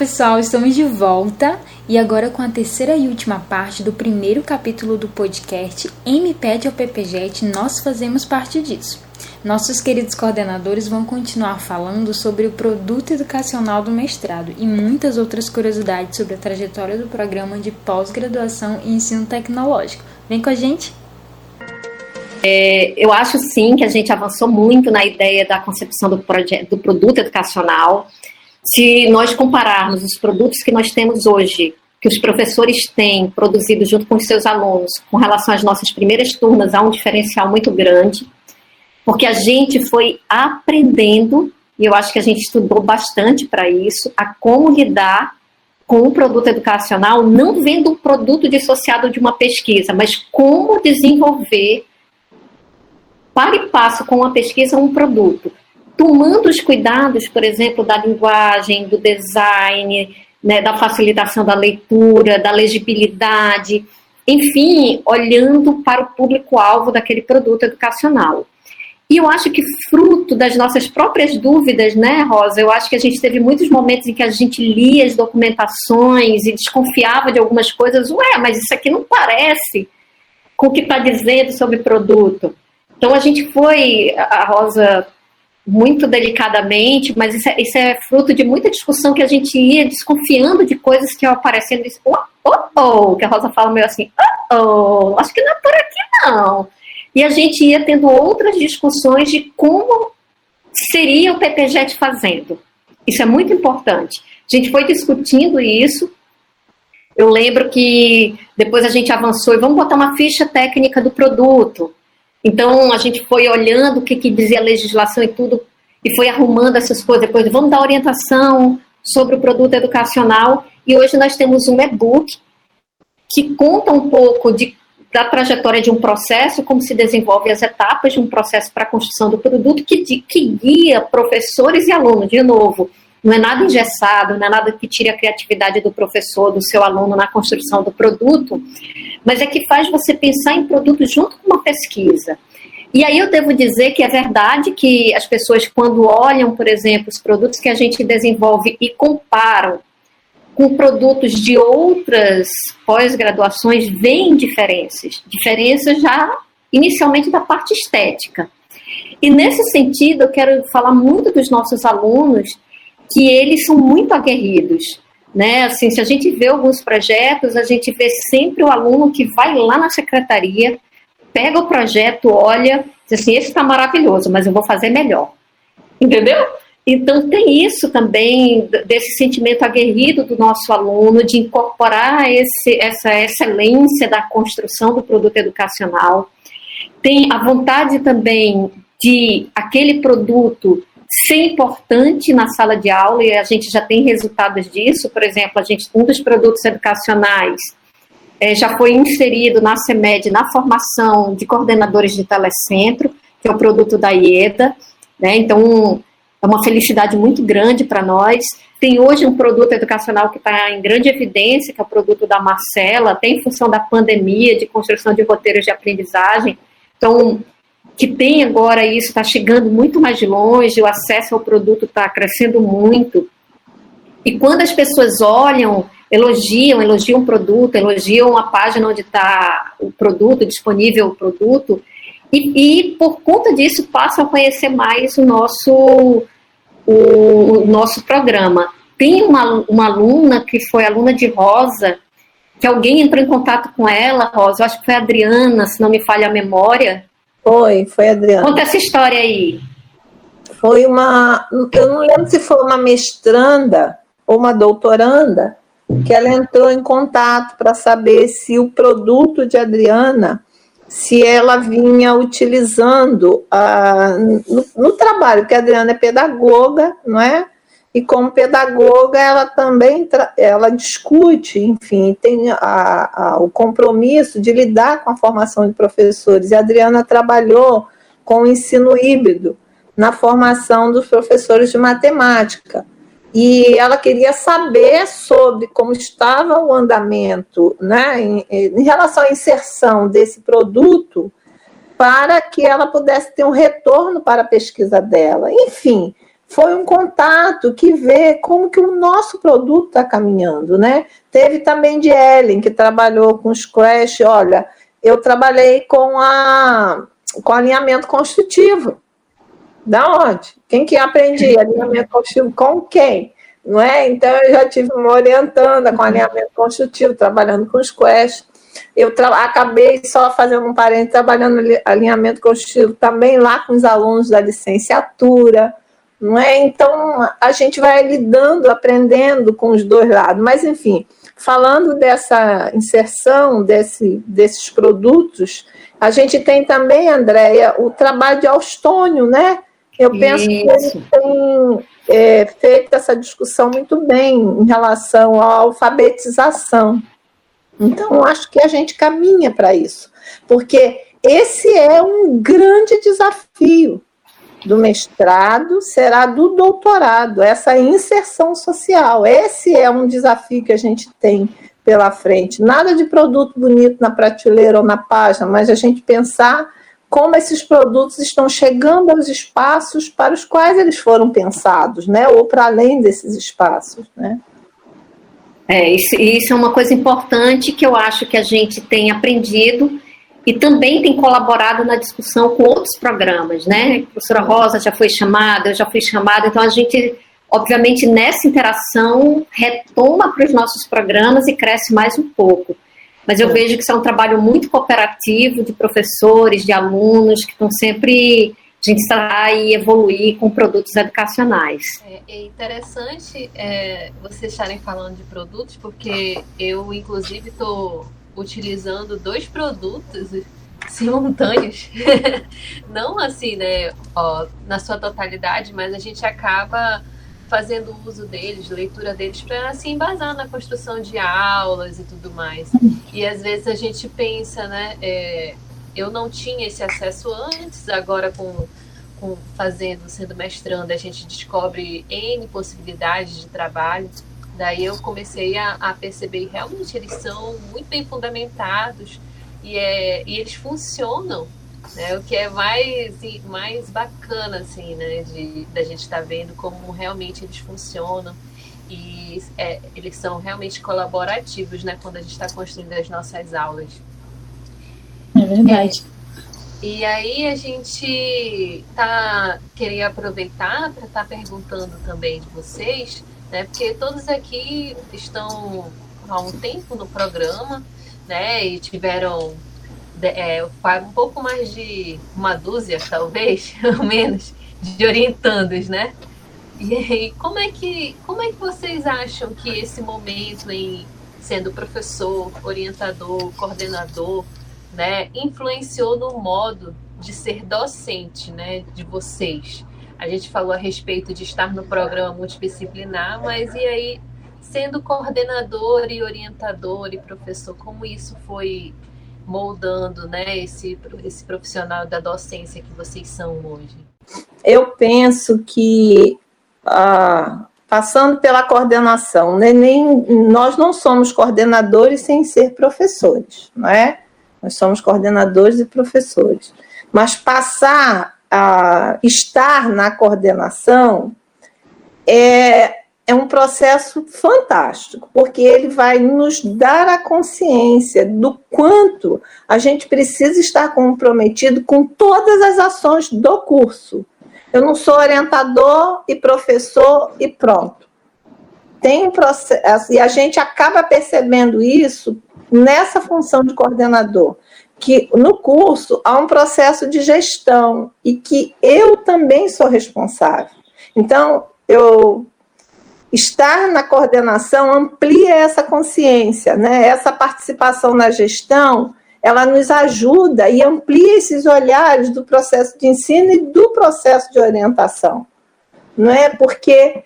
pessoal, estamos de volta e agora com a terceira e última parte do primeiro capítulo do podcast M Pede ao PPJet, nós fazemos parte disso. Nossos queridos coordenadores vão continuar falando sobre o produto educacional do mestrado e muitas outras curiosidades sobre a trajetória do programa de pós-graduação e ensino tecnológico. Vem com a gente! É, eu acho sim que a gente avançou muito na ideia da concepção do, do produto educacional. Se nós compararmos os produtos que nós temos hoje, que os professores têm produzido junto com os seus alunos, com relação às nossas primeiras turmas, há um diferencial muito grande, porque a gente foi aprendendo, e eu acho que a gente estudou bastante para isso, a como lidar com o produto educacional, não vendo um produto dissociado de uma pesquisa, mas como desenvolver para e passo com a pesquisa um produto tomando os cuidados, por exemplo, da linguagem, do design, né, da facilitação da leitura, da legibilidade, enfim, olhando para o público-alvo daquele produto educacional. E eu acho que fruto das nossas próprias dúvidas, né, Rosa? Eu acho que a gente teve muitos momentos em que a gente lia as documentações e desconfiava de algumas coisas. Ué, mas isso aqui não parece com o que está dizendo sobre produto. Então a gente foi, a Rosa muito delicadamente, mas isso é, isso é, fruto de muita discussão que a gente ia desconfiando de coisas que iam aparecendo. Disse, oh, oh, oh, que a Rosa fala meio assim, oh, oh, acho que não é por aqui não. E a gente ia tendo outras discussões de como seria o PPJET fazendo. Isso é muito importante. A gente foi discutindo isso. Eu lembro que depois a gente avançou e vamos botar uma ficha técnica do produto. Então a gente foi olhando o que, que dizia a legislação e tudo, e foi arrumando essas coisas. Depois vamos dar orientação sobre o produto educacional. E hoje nós temos um e-book que conta um pouco de, da trajetória de um processo, como se desenvolve as etapas de um processo para a construção do produto, que, que guia professores e alunos, de novo, não é nada engessado, não é nada que tire a criatividade do professor, do seu aluno na construção do produto, mas é que faz você pensar em produto junto com uma pesquisa. E aí eu devo dizer que é verdade que as pessoas, quando olham, por exemplo, os produtos que a gente desenvolve e comparam com produtos de outras pós-graduações, veem diferenças. Diferenças já inicialmente da parte estética. E nesse sentido, eu quero falar muito dos nossos alunos que eles são muito aguerridos. Né? Assim, se a gente vê alguns projetos, a gente vê sempre o aluno que vai lá na secretaria, pega o projeto, olha, diz assim, esse está maravilhoso, mas eu vou fazer melhor. Entendeu? Então tem isso também, desse sentimento aguerrido do nosso aluno, de incorporar esse, essa excelência da construção do produto educacional. Tem a vontade também de aquele produto ser importante na sala de aula e a gente já tem resultados disso. Por exemplo, a gente um dos produtos educacionais é, já foi inserido na CEMED na formação de coordenadores de telecentro, que é o produto da IEDA. Né? Então, é uma felicidade muito grande para nós. Tem hoje um produto educacional que está em grande evidência, que é o produto da Marcela, tem em função da pandemia, de construção de roteiros de aprendizagem. Então, que tem agora isso, está chegando muito mais longe, o acesso ao produto está crescendo muito. E quando as pessoas olham, elogiam, elogiam o produto, elogiam a página onde está o produto, disponível o produto, e, e, por conta disso passam a conhecer mais o nosso, o, o nosso programa. Tem uma, uma aluna que foi aluna de Rosa, que alguém entrou em contato com ela, Rosa, eu acho que foi a Adriana, se não me falha a memória, foi, foi Adriana. Conta essa história aí. Foi uma. Eu não lembro se foi uma mestranda ou uma doutoranda que ela entrou em contato para saber se o produto de Adriana, se ela vinha utilizando a, no, no trabalho, porque a Adriana é pedagoga, não é? E como pedagoga ela também ela discute, enfim, tem a, a, o compromisso de lidar com a formação de professores. E a Adriana trabalhou com o ensino híbrido na formação dos professores de matemática. E ela queria saber sobre como estava o andamento né, em, em relação à inserção desse produto para que ela pudesse ter um retorno para a pesquisa dela. Enfim, foi um contato que vê como que o nosso produto está caminhando, né? Teve também de Ellen, que trabalhou com os Crash, olha, eu trabalhei com a com alinhamento construtivo. Da onde? Quem que aprendi alinhamento construtivo com quem? Não é? Então eu já tive uma orientanda com alinhamento construtivo, trabalhando com Quest. Eu acabei só fazendo um parente trabalhando alinhamento construtivo também lá com os alunos da licenciatura não é? Então a gente vai lidando, aprendendo com os dois lados. Mas enfim, falando dessa inserção desse, desses produtos, a gente tem também, Andréia, o trabalho de Austônio, né? Eu penso Isso. que ele tem é, feito essa discussão muito bem em relação à alfabetização. Então, acho que a gente caminha para isso, porque esse é um grande desafio do mestrado será do doutorado, essa inserção social. Esse é um desafio que a gente tem pela frente. Nada de produto bonito na prateleira ou na página, mas a gente pensar como esses produtos estão chegando aos espaços para os quais eles foram pensados, né? Ou para além desses espaços, né? É, isso, isso é uma coisa importante que eu acho que a gente tem aprendido e também tem colaborado na discussão com outros programas, né? A professora Rosa já foi chamada, eu já fui chamada, então a gente, obviamente, nessa interação retoma para os nossos programas e cresce mais um pouco. Mas eu vejo que isso é um trabalho muito cooperativo de professores, de alunos, que estão sempre a gente está e evoluir com produtos educacionais. É, é interessante é, vocês estarem falando de produtos, porque eu, inclusive, estou utilizando dois produtos simultâneos. Não assim, né, ó, na sua totalidade, mas a gente acaba fazendo uso deles, leitura deles, para se embasar na construção de aulas e tudo mais. E às vezes a gente pensa, né, é, eu não tinha esse acesso antes, agora com, com fazendo, sendo mestrando, a gente descobre N possibilidades de trabalho. Daí eu comecei a, a perceber que realmente eles são muito bem fundamentados e, é, e eles funcionam, né? O que é mais, mais bacana, assim, né? De, da gente estar tá vendo como realmente eles funcionam e é, eles são realmente colaborativos, né? Quando a gente está construindo as nossas aulas. É verdade. É, e aí a gente tá queria aproveitar para estar tá perguntando também de vocês né? Porque todos aqui estão há um tempo no programa, né? E tiveram é, um pouco mais de uma dúzia, talvez, ou menos, de orientandos, né? E aí, como é que como é que vocês acham que esse momento em sendo professor, orientador, coordenador, né, influenciou no modo de ser docente, né, de vocês? A gente falou a respeito de estar no programa multidisciplinar, mas e aí, sendo coordenador e orientador e professor, como isso foi moldando né, esse, esse profissional da docência que vocês são hoje? Eu penso que, ah, passando pela coordenação, né, nem, nós não somos coordenadores sem ser professores, não é? Nós somos coordenadores e professores. Mas passar a estar na coordenação é, é um processo fantástico, porque ele vai nos dar a consciência do quanto a gente precisa estar comprometido com todas as ações do curso. Eu não sou orientador e professor e pronto. Tem um processo, e a gente acaba percebendo isso nessa função de coordenador que no curso há um processo de gestão e que eu também sou responsável. Então, eu estar na coordenação amplia essa consciência, né? Essa participação na gestão, ela nos ajuda e amplia esses olhares do processo de ensino e do processo de orientação. Não é porque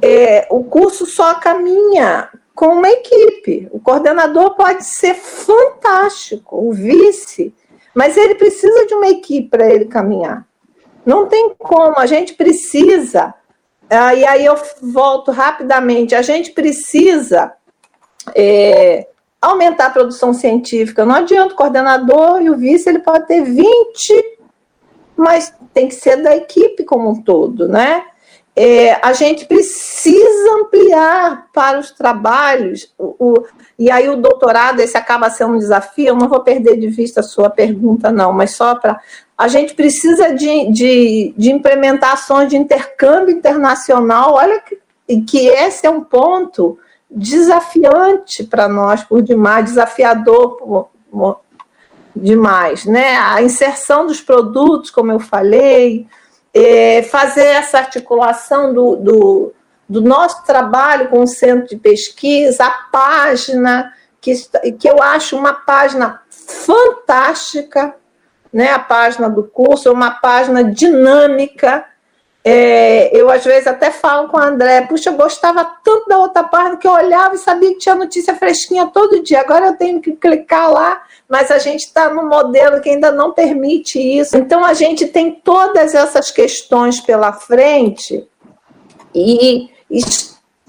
é, o curso só caminha com uma equipe. O coordenador pode ser fantástico, o vice, mas ele precisa de uma equipe para ele caminhar. Não tem como, a gente precisa. Ah, e aí eu volto rapidamente. A gente precisa é, aumentar a produção científica. Não adianta o coordenador e o vice, ele pode ter 20, mas tem que ser da equipe como um todo, né? É, a gente precisa ampliar para os trabalhos, o, o, e aí o doutorado, esse acaba sendo um desafio, eu não vou perder de vista a sua pergunta, não, mas só para. A gente precisa de, de, de implementações de intercâmbio internacional, olha que, que esse é um ponto desafiante para nós por demais, desafiador por, por demais, né? A inserção dos produtos, como eu falei, é, fazer essa articulação do, do, do, nosso trabalho com o centro de pesquisa, a página, que, que eu acho uma página fantástica, né? a página do curso, é uma página dinâmica. É, eu, às vezes, até falo com o André, puxa, eu gostava tanto da outra página que eu olhava e sabia que tinha notícia fresquinha todo dia. Agora eu tenho que clicar lá mas a gente está num modelo que ainda não permite isso. Então a gente tem todas essas questões pela frente e, e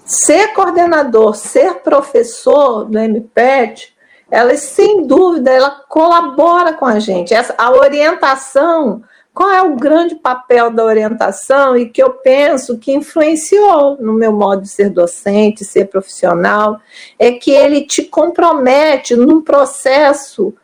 ser coordenador, ser professor do MPET, ela sem dúvida ela colabora com a gente. Essa, a orientação qual é o grande papel da orientação e que eu penso que influenciou no meu modo de ser docente, ser profissional, é que ele te compromete num processo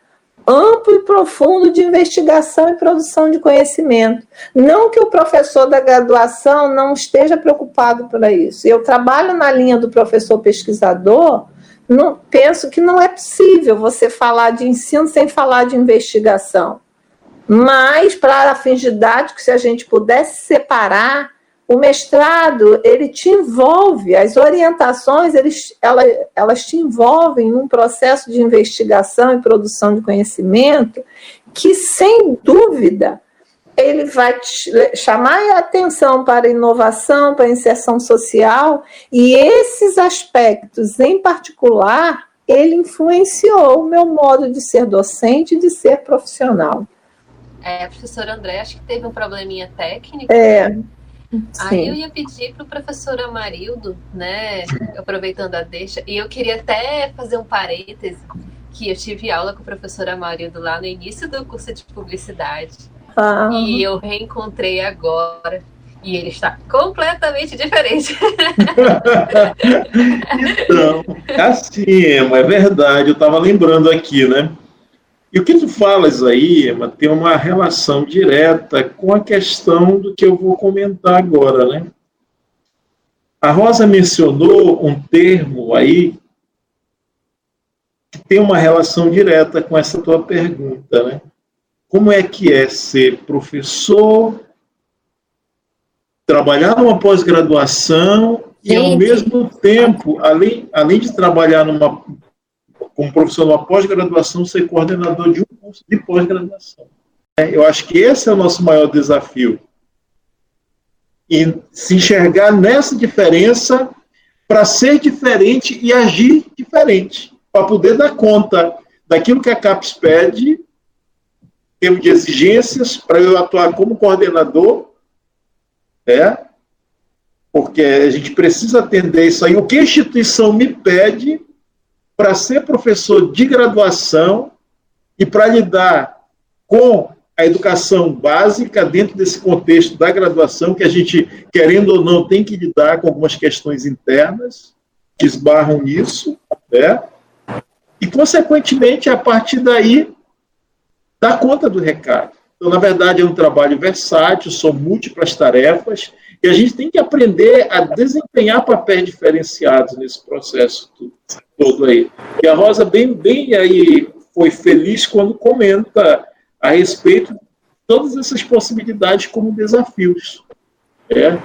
amplo e profundo de investigação e produção de conhecimento. Não que o professor da graduação não esteja preocupado por isso. Eu trabalho na linha do professor pesquisador, não, penso que não é possível você falar de ensino sem falar de investigação. Mas, para fins didáticos, se a gente pudesse separar, o mestrado, ele te envolve, as orientações, eles, elas, elas te envolvem num processo de investigação e produção de conhecimento que, sem dúvida, ele vai chamar a atenção para a inovação, para a inserção social, e esses aspectos, em particular, ele influenciou o meu modo de ser docente e de ser profissional. É, a professora André, acho que teve um probleminha técnico. É. Sim. Aí eu ia pedir para o professor Amarildo, né, aproveitando a deixa, e eu queria até fazer um parêntese, que eu tive aula com o professor Amarildo lá no início do curso de publicidade. Ah. E eu reencontrei agora. E ele está completamente diferente. então, assim, é verdade. Eu estava lembrando aqui, né? E o que tu falas aí, Emma, tem uma relação direta com a questão do que eu vou comentar agora, né? A Rosa mencionou um termo aí que tem uma relação direta com essa tua pergunta, né? Como é que é ser professor, trabalhar numa pós-graduação e, ao mesmo tempo, além, além de trabalhar numa como profissional pós-graduação, ser coordenador de um curso de pós-graduação. É, eu acho que esse é o nosso maior desafio. E se enxergar nessa diferença para ser diferente e agir diferente, para poder dar conta daquilo que a CAPES pede, em termos de exigências, para eu atuar como coordenador, é, porque a gente precisa atender isso aí. O que a instituição me pede para ser professor de graduação e para lidar com a educação básica dentro desse contexto da graduação, que a gente, querendo ou não, tem que lidar com algumas questões internas que esbarram nisso, né? E, consequentemente, a partir daí, dar conta do recado. Então, na verdade, é um trabalho versátil, são múltiplas tarefas, e a gente tem que aprender a desempenhar papéis diferenciados nesse processo todo aí. E a Rosa bem, bem aí foi feliz quando comenta a respeito de todas essas possibilidades como desafios. É,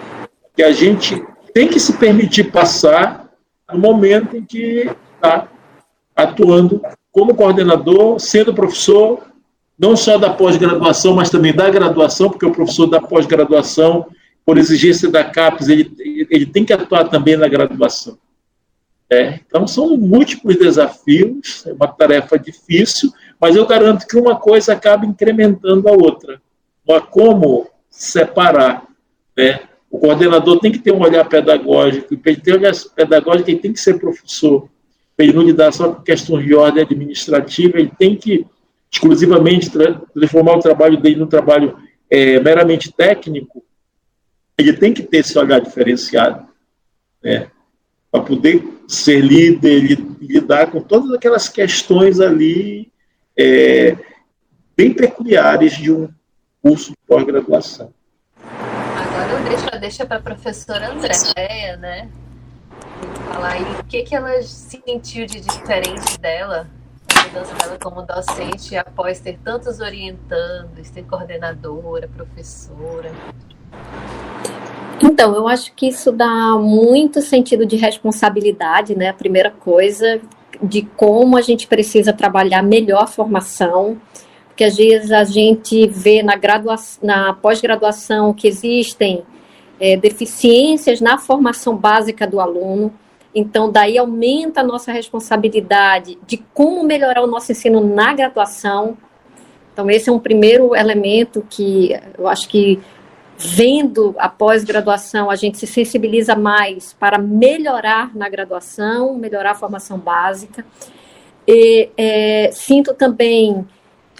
que a gente tem que se permitir passar no momento em que está atuando como coordenador, sendo professor, não só da pós-graduação, mas também da graduação, porque o professor da pós-graduação, por exigência da CAPES, ele, ele tem que atuar também na graduação. É, então, são múltiplos desafios, é uma tarefa difícil, mas eu garanto que uma coisa acaba incrementando a outra. Há como separar. Né? O coordenador tem que ter um olhar pedagógico, e ele ter um olhar pedagógico, ele tem que ser professor. Ele não lidar só com questões de ordem administrativa, ele tem que exclusivamente transformar o trabalho dele num trabalho é, meramente técnico, ele tem que ter esse olhar diferenciado, né? Para poder ser líder lidar com todas aquelas questões ali é, bem peculiares de um curso de pós-graduação. Agora deixa, deixa para a professora Andréia, né? Falar aí o que, que ela sentiu de diferente dela, a mudança dela como docente após ter tantos orientandos, ter coordenadora, professora. Então, eu acho que isso dá muito sentido de responsabilidade, né? A primeira coisa, de como a gente precisa trabalhar melhor a formação, porque às vezes a gente vê na, na pós-graduação que existem é, deficiências na formação básica do aluno, então daí aumenta a nossa responsabilidade de como melhorar o nosso ensino na graduação. Então esse é um primeiro elemento que eu acho que vendo a pós-graduação, a gente se sensibiliza mais para melhorar na graduação, melhorar a formação básica. E, é, sinto também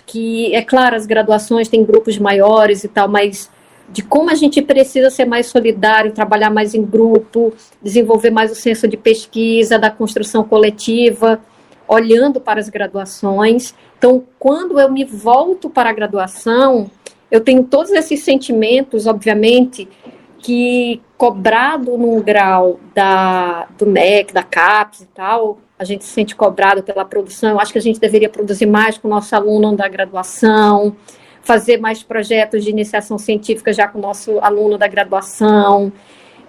que, é claro, as graduações têm grupos maiores e tal, mas de como a gente precisa ser mais solidário, trabalhar mais em grupo, desenvolver mais o senso de pesquisa, da construção coletiva, olhando para as graduações. Então, quando eu me volto para a graduação, eu tenho todos esses sentimentos, obviamente, que cobrado num grau da, do MEC, da CAPES e tal, a gente se sente cobrado pela produção. Eu acho que a gente deveria produzir mais com o nosso aluno da graduação, fazer mais projetos de iniciação científica já com o nosso aluno da graduação.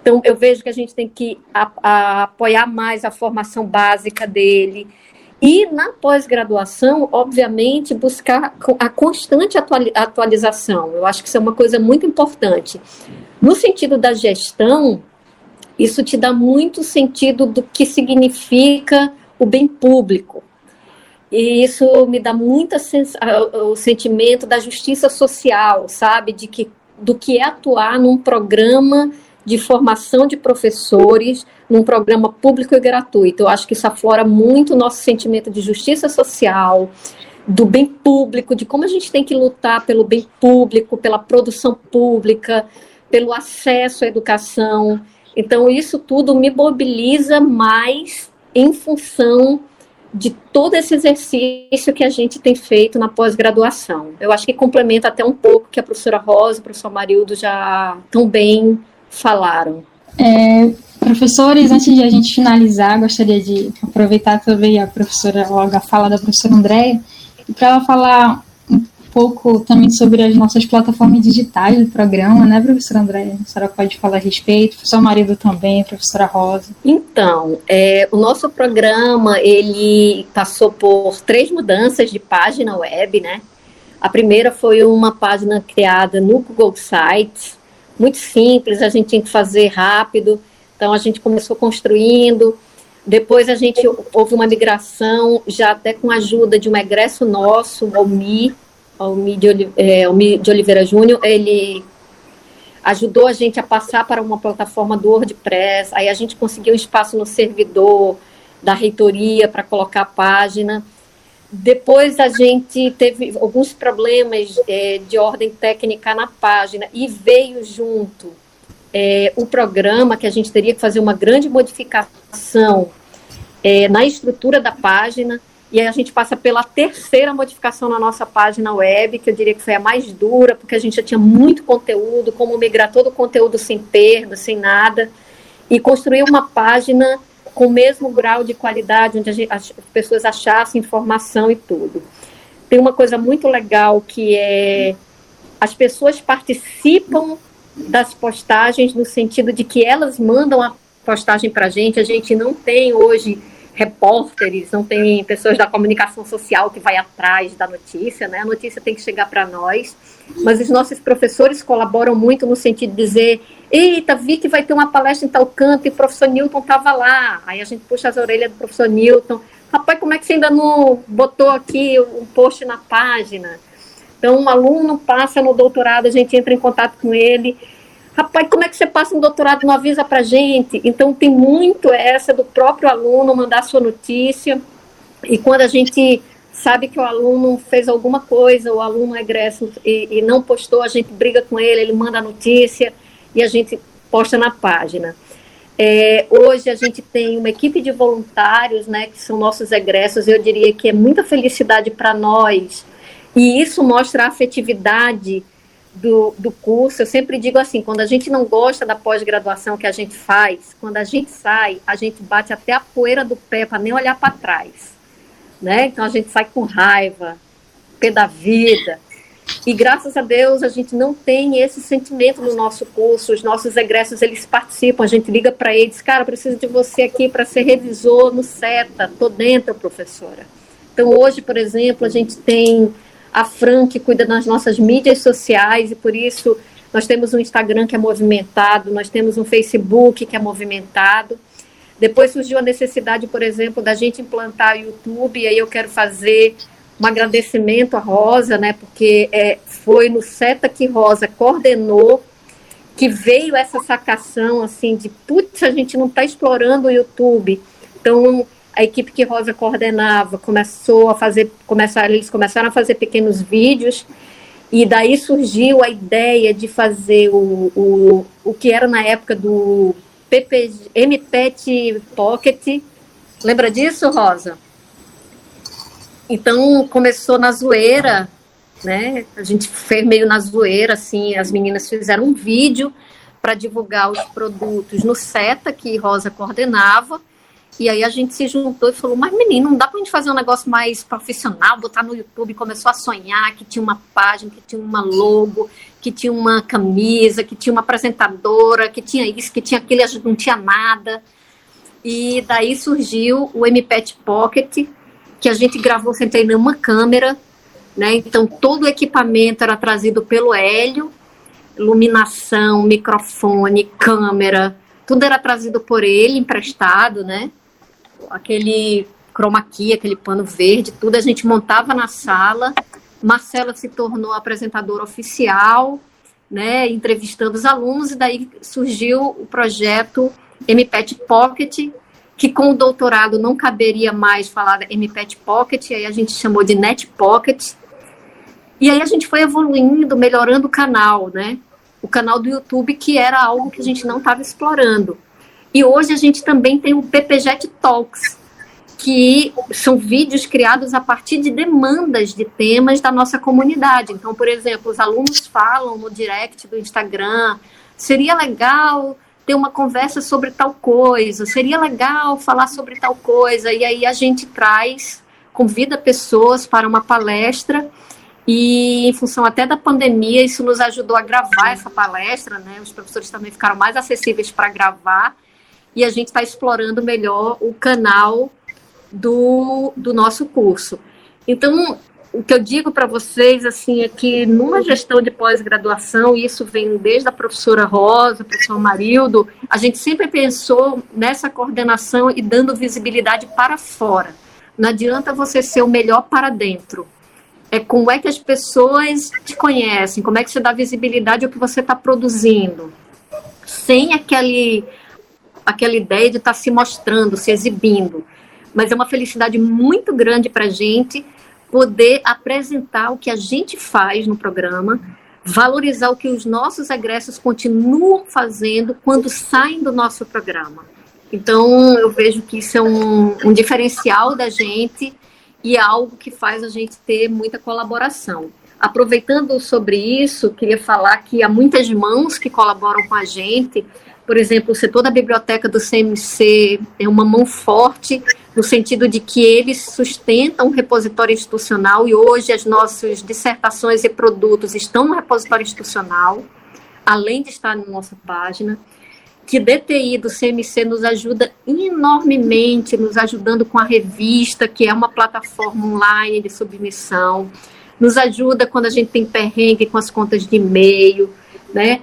Então, eu vejo que a gente tem que a, a apoiar mais a formação básica dele, e na pós-graduação, obviamente, buscar a constante atualização. Eu acho que isso é uma coisa muito importante. No sentido da gestão, isso te dá muito sentido do que significa o bem público. E isso me dá muito o sentimento da justiça social, sabe? De que, do que é atuar num programa de formação de professores num programa público e gratuito. Eu acho que isso aflora muito o nosso sentimento de justiça social, do bem público, de como a gente tem que lutar pelo bem público, pela produção pública, pelo acesso à educação. Então, isso tudo me mobiliza mais em função de todo esse exercício que a gente tem feito na pós-graduação. Eu acho que complementa até um pouco que a professora Rosa e o professor Marildo já tão bem falaram. É, professores, antes de a gente finalizar, gostaria de aproveitar também a professora Olga a fala da professora Andréia, para ela falar um pouco também sobre as nossas plataformas digitais do programa, né, professora Andréia? A senhora pode falar a respeito, professor marido também, professora Rosa. Então, é, o nosso programa, ele passou por três mudanças de página web, né? A primeira foi uma página criada no Google Sites, muito simples, a gente tinha que fazer rápido. Então a gente começou construindo. Depois a gente houve uma migração, já até com a ajuda de um egresso nosso, o Almi, Almi de, é, Almi de Oliveira Júnior, ele ajudou a gente a passar para uma plataforma do WordPress, aí a gente conseguiu espaço no servidor da reitoria para colocar a página. Depois a gente teve alguns problemas é, de ordem técnica na página e veio junto é, o programa que a gente teria que fazer uma grande modificação é, na estrutura da página. E aí a gente passa pela terceira modificação na nossa página web, que eu diria que foi a mais dura, porque a gente já tinha muito conteúdo, como migrar todo o conteúdo sem perda, sem nada, e construir uma página com o mesmo grau de qualidade, onde gente, as pessoas achassem informação e tudo. Tem uma coisa muito legal que é as pessoas participam das postagens no sentido de que elas mandam a postagem para a gente. A gente não tem hoje repórteres, não tem pessoas da comunicação social que vai atrás da notícia, né? A notícia tem que chegar para nós. Mas os nossos professores colaboram muito no sentido de dizer Eita, vi que vai ter uma palestra em tal canto e o professor Newton estava lá. Aí a gente puxa as orelhas do professor Newton. Rapaz, como é que você ainda não botou aqui um post na página? Então, um aluno passa no doutorado, a gente entra em contato com ele. Rapaz, como é que você passa um doutorado e não avisa para gente? Então, tem muito essa do próprio aluno mandar sua notícia. E quando a gente sabe que o aluno fez alguma coisa, o aluno é egresso e, e não postou, a gente briga com ele, ele manda a notícia. e a gente posta na página. É, hoje a gente tem uma equipe de voluntários, né, que são nossos egressos, eu diria que é muita felicidade para nós, e isso mostra a afetividade do, do curso. Eu sempre digo assim: quando a gente não gosta da pós-graduação que a gente faz, quando a gente sai, a gente bate até a poeira do pé para nem olhar para trás. Né? Então a gente sai com raiva, pé da vida. E graças a Deus a gente não tem esse sentimento no nosso curso. Os nossos egressos eles participam. A gente liga para eles, cara, preciso de você aqui para ser revisor no SETA. Tô dentro, professora. Então hoje, por exemplo, a gente tem a Fran que cuida das nossas mídias sociais e por isso nós temos um Instagram que é movimentado, nós temos um Facebook que é movimentado. Depois surgiu a necessidade, por exemplo, da gente implantar o YouTube, e aí eu quero fazer um agradecimento à Rosa, né, porque é, foi no SETA que Rosa coordenou, que veio essa sacação, assim, de, putz, a gente não está explorando o YouTube. Então, a equipe que Rosa coordenava começou a fazer, começaram, eles começaram a fazer pequenos vídeos, e daí surgiu a ideia de fazer o, o, o que era na época do PPG, MPET Pocket. Lembra disso, Rosa? Então começou na zoeira, né? A gente fez meio na zoeira, assim, as meninas fizeram um vídeo para divulgar os produtos no SETA, que Rosa coordenava, e aí a gente se juntou e falou, mas menino, não dá pra gente fazer um negócio mais profissional, botar no YouTube, começou a sonhar que tinha uma página, que tinha uma logo, que tinha uma camisa, que tinha uma apresentadora, que tinha isso, que tinha aquilo, não tinha nada. E daí surgiu o MPET Pocket, que a gente gravou sem ter nenhuma câmera, né? Então todo o equipamento era trazido pelo Hélio, iluminação, microfone, câmera, tudo era trazido por ele, emprestado, né? Aquele chroma key, aquele pano verde, tudo a gente montava na sala. Marcela se tornou apresentadora oficial, né, entrevistando os alunos, e daí surgiu o projeto MPET Pocket, que com o doutorado não caberia mais falar da MPET Pocket, aí a gente chamou de Net Pocket. E aí a gente foi evoluindo, melhorando o canal, né? O canal do YouTube, que era algo que a gente não estava explorando. E hoje a gente também tem o PPJet Talks, que são vídeos criados a partir de demandas de temas da nossa comunidade. Então, por exemplo, os alunos falam no direct do Instagram, seria legal ter uma conversa sobre tal coisa, seria legal falar sobre tal coisa, e aí a gente traz, convida pessoas para uma palestra, e em função até da pandemia, isso nos ajudou a gravar essa palestra, né? Os professores também ficaram mais acessíveis para gravar, e a gente está explorando melhor o canal do, do nosso curso. Então, o que eu digo para vocês assim é que numa gestão de pós-graduação, isso vem desde a professora Rosa, professor Marildo, a gente sempre pensou nessa coordenação e dando visibilidade para fora. Não adianta você ser o melhor para dentro. É como é que as pessoas te conhecem, como é que você dá visibilidade ao que você está produzindo, sem aquele, aquela ideia de estar tá se mostrando, se exibindo. Mas é uma felicidade muito grande para a gente poder apresentar o que a gente faz no programa, valorizar o que os nossos egressos continuam fazendo quando saem do nosso programa. Então, eu vejo que isso é um, um diferencial da gente e é algo que faz a gente ter muita colaboração. Aproveitando sobre isso, queria falar que há muitas mãos que colaboram com a gente. Por exemplo, o setor da biblioteca do CMC é uma mão forte no sentido de que eles sustentam o repositório institucional e hoje as nossas dissertações e produtos estão no repositório institucional, além de estar na nossa página, que DTI do CMC nos ajuda enormemente, nos ajudando com a revista, que é uma plataforma online de submissão, nos ajuda quando a gente tem perrengue com as contas de e-mail, né?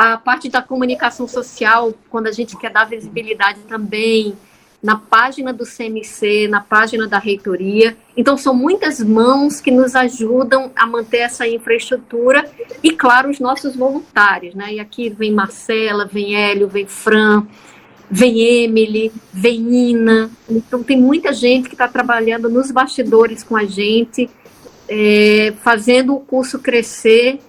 A parte da comunicação social, quando a gente quer dar visibilidade também na página do CMC, na página da reitoria. Então, são muitas mãos que nos ajudam a manter essa infraestrutura e, claro, os nossos voluntários. Né? E aqui vem Marcela, vem Hélio, vem Fran, vem Emily, vem Ina. Então, tem muita gente que está trabalhando nos bastidores com a gente, é, fazendo o curso crescer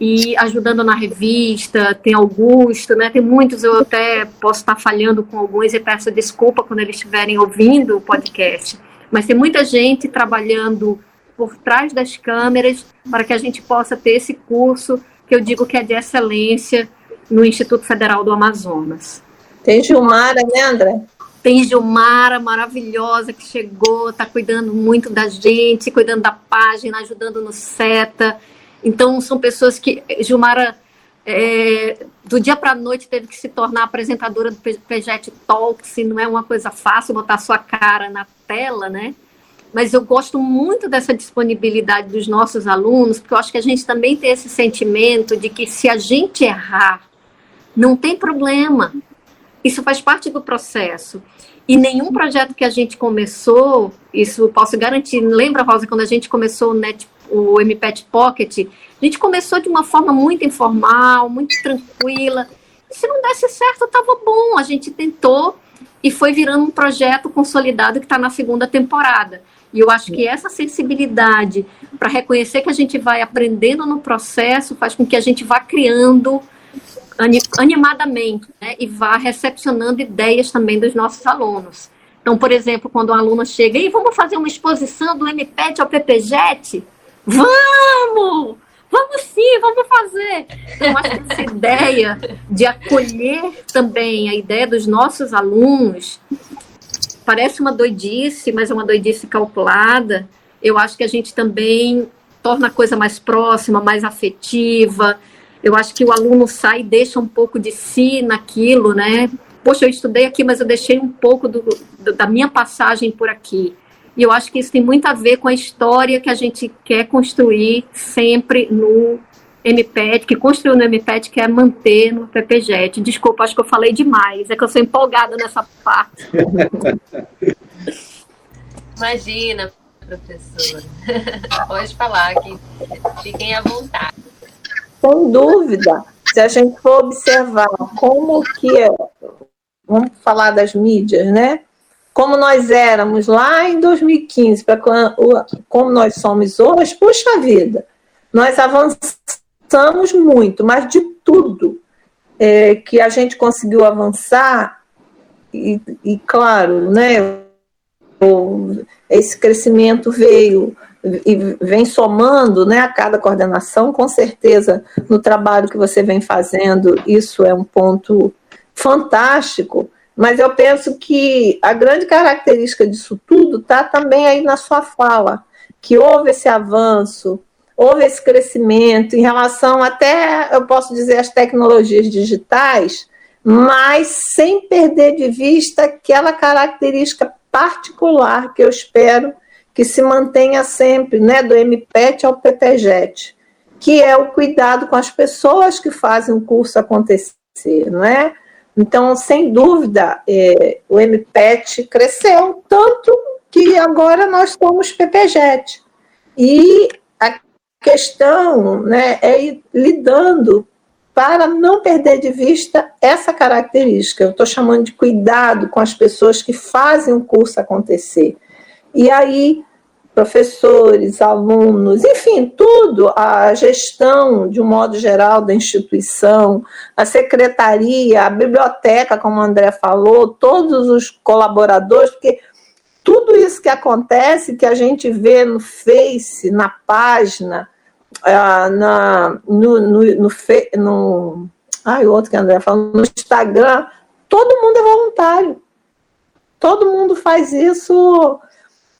e ajudando na revista, tem Augusto, né? Tem muitos, eu até posso estar falhando com alguns e peço desculpa quando eles estiverem ouvindo o podcast. Mas tem muita gente trabalhando por trás das câmeras para que a gente possa ter esse curso que eu digo que é de excelência no Instituto Federal do Amazonas. Tem Gilmara, né, André? Tem Gilmara, maravilhosa, que chegou, está cuidando muito da gente, cuidando da página, ajudando no SETA. Então, são pessoas que. Gilmara, é, do dia para a noite, teve que se tornar apresentadora do Projeto Talks, e não é uma coisa fácil botar sua cara na tela, né? Mas eu gosto muito dessa disponibilidade dos nossos alunos, porque eu acho que a gente também tem esse sentimento de que se a gente errar, não tem problema. Isso faz parte do processo. E nenhum projeto que a gente começou, isso posso garantir. Lembra, Rosa, quando a gente começou o, Net, o MPET Pocket, a gente começou de uma forma muito informal, muito tranquila. E se não desse certo, estava bom. A gente tentou e foi virando um projeto consolidado que está na segunda temporada. E eu acho que essa sensibilidade para reconhecer que a gente vai aprendendo no processo faz com que a gente vá criando animadamente né, e vá recepcionando ideias também dos nossos alunos. Então, por exemplo, quando um aluno chega e vamos fazer uma exposição do MPET ao PPJET? Vamos! Vamos sim, vamos fazer. Então, acho que essa ideia de acolher também a ideia dos nossos alunos parece uma doidice, mas é uma doidice calculada. Eu acho que a gente também torna a coisa mais próxima, mais afetiva, eu acho que o aluno sai e deixa um pouco de si naquilo, né? Poxa, eu estudei aqui, mas eu deixei um pouco do, do, da minha passagem por aqui. E eu acho que isso tem muito a ver com a história que a gente quer construir sempre no MPET, que construiu no MPET, que é manter no PPJET. Desculpa, acho que eu falei demais, é que eu sou empolgada nessa parte. Imagina, professora. Pode falar que fiquem à vontade. Sem dúvida, se a gente for observar como que, vamos falar das mídias, né? Como nós éramos lá em 2015, para como nós somos hoje, puxa vida, nós avançamos muito, mas de tudo é, que a gente conseguiu avançar, e, e claro, né, esse crescimento veio e vem somando né, a cada coordenação, com certeza, no trabalho que você vem fazendo, isso é um ponto fantástico, mas eu penso que a grande característica disso tudo está também aí na sua fala, que houve esse avanço, houve esse crescimento em relação até, eu posso dizer, às tecnologias digitais, mas sem perder de vista aquela característica particular que eu espero que se mantenha sempre, né, do MPET ao PPJET, que é o cuidado com as pessoas que fazem o curso acontecer, não é? Então, sem dúvida, é, o MPET cresceu tanto que agora nós somos PPJET. E a questão né, é ir lidando para não perder de vista essa característica. Eu estou chamando de cuidado com as pessoas que fazem o curso acontecer. E aí, professores, alunos, enfim, tudo, a gestão, de um modo geral, da instituição, a secretaria, a biblioteca, como o André falou, todos os colaboradores, porque tudo isso que acontece, que a gente vê no Face, na página, ah, na, no, no, no, no ai, o outro que a André falou, no Instagram, todo mundo é voluntário. Todo mundo faz isso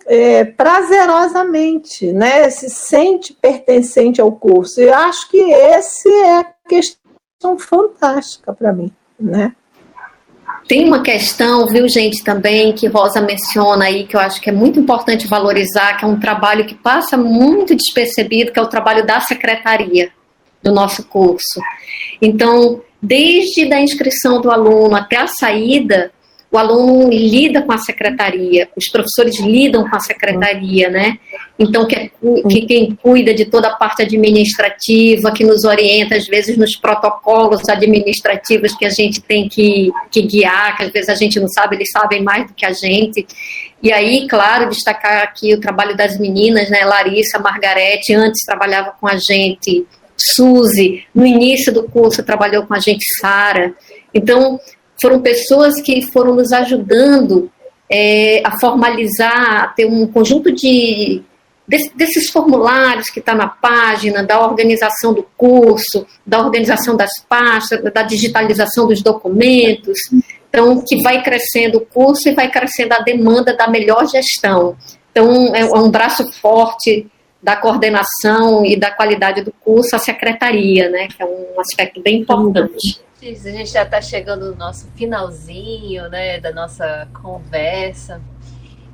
é, prazerosamente, né? Se sente pertencente ao curso. E acho que esse é a questão fantástica para mim, né? Tem uma questão, viu, gente, também, que Rosa menciona aí, que eu acho que é muito importante valorizar, que é um trabalho que passa muito despercebido, que é o trabalho da secretaria do nosso curso. Então, desde a inscrição do aluno até a saída, o aluno lida com a secretaria, os professores lidam com a secretaria, né? Então, que, é, que quem cuida de toda a parte administrativa, que nos orienta, às vezes, nos protocolos administrativos que a gente tem que, que guiar, que às vezes a gente não sabe, eles sabem mais do que a gente. E aí, claro, destacar aqui o trabalho das meninas, né? Larissa, Margarete, antes trabalhava com a gente Suzy, no início do curso trabalhou com a gente Sara. Então, foram pessoas que foram nos ajudando é, a formalizar, a ter um conjunto de desses formulários que está na página, da organização do curso, da organização das pastas, da digitalização dos documentos. Então, que vai crescendo o curso e vai crescendo a demanda da melhor gestão. Então, é, é um braço forte da coordenação e da qualidade do curso a secretaria, né, que é um aspecto bem importante. A gente já está chegando no nosso finalzinho, né, da nossa conversa.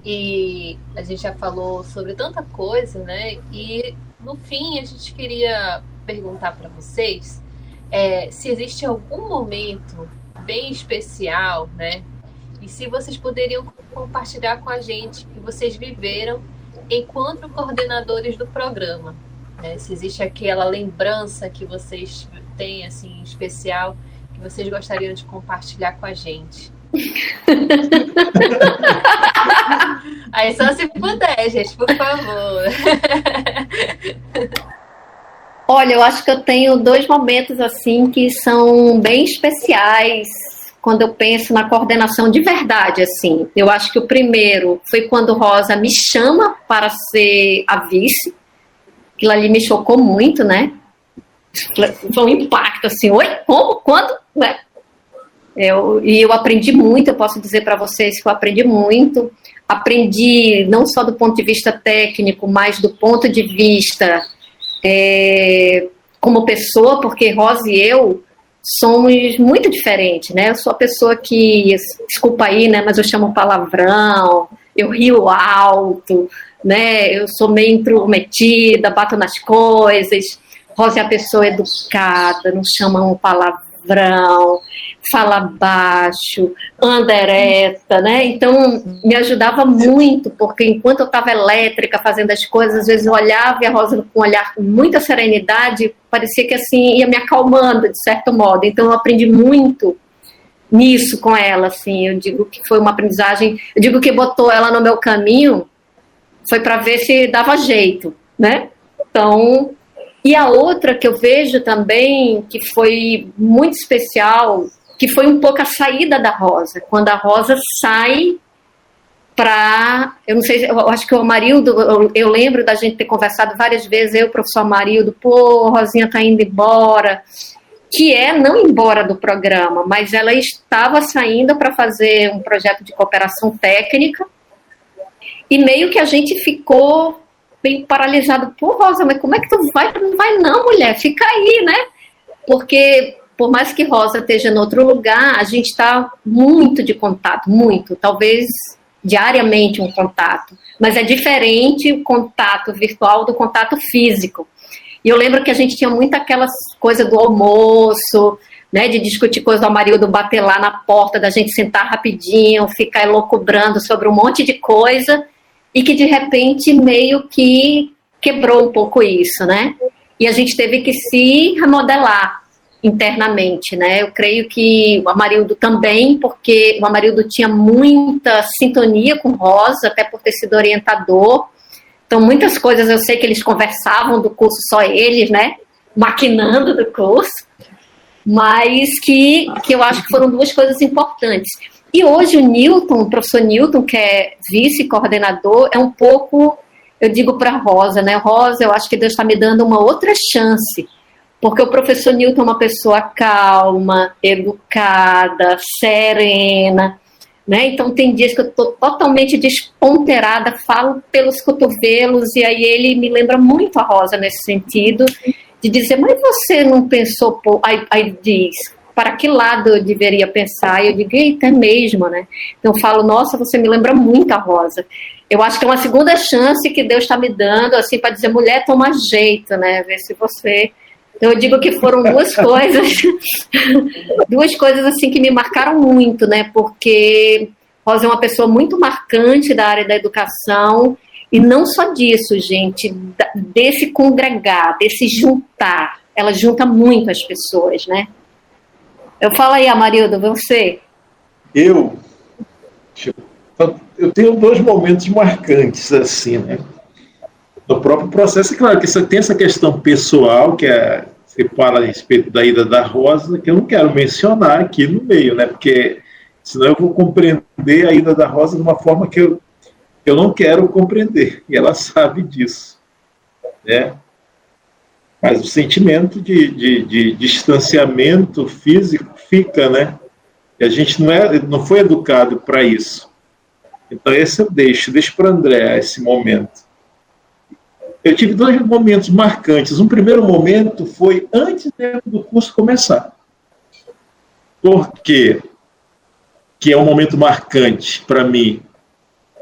E a gente já falou sobre tanta coisa, né? E no fim a gente queria perguntar para vocês é, se existe algum momento bem especial, né? E se vocês poderiam compartilhar com a gente que vocês viveram enquanto coordenadores do programa. Né? Se existe aquela lembrança que vocês têm assim especial que vocês gostariam de compartilhar com a gente. Aí só se puder, gente, por favor. Olha, eu acho que eu tenho dois momentos assim que são bem especiais quando eu penso na coordenação de verdade, assim. Eu acho que o primeiro foi quando Rosa me chama para ser a vice. Aquilo ali me chocou muito, né? Foi um impacto, assim, oi, como, quando? Ué, eu, e eu aprendi muito, eu posso dizer para vocês que eu aprendi muito. Aprendi não só do ponto de vista técnico, mas do ponto de vista é, como pessoa, porque Rosa e eu somos muito diferentes, né? Eu sou a pessoa que, desculpa aí, né? Mas eu chamo palavrão, eu rio alto, né? Eu sou meio intrometida, bato nas coisas. Rosa é a pessoa educada, não chama um palavrão fala baixo, anda ereta, né? Então me ajudava muito, porque enquanto eu estava elétrica fazendo as coisas, às vezes eu olhava e a Rosa com um olhar com muita serenidade, parecia que assim ia me acalmando de certo modo. Então eu aprendi muito nisso com ela, assim. Eu digo que foi uma aprendizagem, eu digo que botou ela no meu caminho foi para ver se dava jeito, né? Então, e a outra que eu vejo também, que foi muito especial, que foi um pouco a saída da Rosa, quando a Rosa sai para, eu não sei, eu acho que o Amarildo, eu, eu, lembro da gente ter conversado várias vezes, eu, o professor Amarildo, pô, Rosinha tá indo embora, que é não embora do programa, mas ela estava saindo para fazer um projeto de cooperação técnica, e meio que a gente ficou bem paralisado, pô, Rosa, mas como é que tu vai? Não vai não, mulher, fica aí, né? Porque por mais que Rosa esteja em outro lugar, a gente está muito de contato, muito, talvez diariamente um contato, mas é diferente o contato virtual do contato físico. E eu lembro que a gente tinha muito aquelas coisas do almoço, né, de discutir coisas do Amarildo bater lá na porta, da gente sentar rapidinho, ficar elocubrando sobre um monte de coisa, e que de repente meio que quebrou um pouco isso, né? E a gente teve que se remodelar internamente, né? Eu creio que o Amarildo também, porque o Amarildo tinha muita sintonia com Rosa, até por ter sido orientador. Então, muitas coisas eu sei que eles conversavam do curso só eles, né? Maquinando do curso. Mas que, que eu acho que foram duas coisas importantes. E hoje o Newton, o professor Newton, que é vice-coordenador, é um pouco, eu digo para Rosa, né? Rosa, eu acho que Deus está me dando uma outra chance porque o professor Newton é uma pessoa calma, educada, serena, né? Então tem dias que eu estou totalmente desponterada, falo pelos cotovelos, e aí ele me lembra muito a Rosa nesse sentido, de dizer, mas você não pensou, pô, aí, aí diz, para que lado eu deveria pensar? E eu digo, eita, é mesmo, né? Então falo, nossa, você me lembra muito a Rosa. Eu acho que é uma segunda chance que Deus está me dando, assim, para dizer, mulher, toma jeito, né? Ver se você então, eu digo que foram duas coisas, duas coisas assim que me marcaram muito, né? Porque Rosa é uma pessoa muito marcante da área da educação e não só disso, gente, desse congregar, desse juntar. Ela junta muito as pessoas, né? Eu falo aí, Amarildo, você. Eu, eu tenho dois momentos marcantes assim, né? No próprio processo. É claro que tem essa questão pessoal, que é você fala a respeito da ida da Rosa, que eu não quero mencionar aqui no meio, né? Porque senão eu vou compreender a ida da Rosa de uma forma que eu, eu não quero compreender, e ela sabe disso. Né? Mas o sentimento de, de, de distanciamento físico fica, né? E a gente não, é, não foi educado para isso. Então, esse eu deixo, deixo para André esse momento. Eu tive dois momentos marcantes. Um primeiro momento foi antes do curso começar. Por quê? Que é um momento marcante para mim.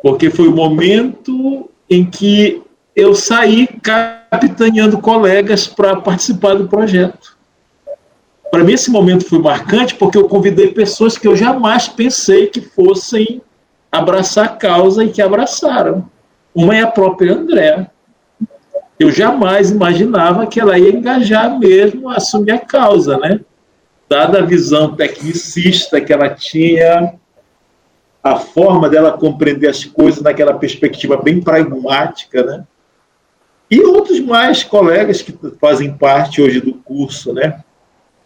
Porque foi o momento em que eu saí capitaneando colegas para participar do projeto. Para mim, esse momento foi marcante porque eu convidei pessoas que eu jamais pensei que fossem abraçar a causa e que abraçaram. Uma é a própria Andréa. Eu jamais imaginava que ela ia engajar mesmo assumir a causa, né? Dada a visão tecnicista que ela tinha, a forma dela compreender as coisas naquela perspectiva bem pragmática, né? E outros mais colegas que fazem parte hoje do curso, né?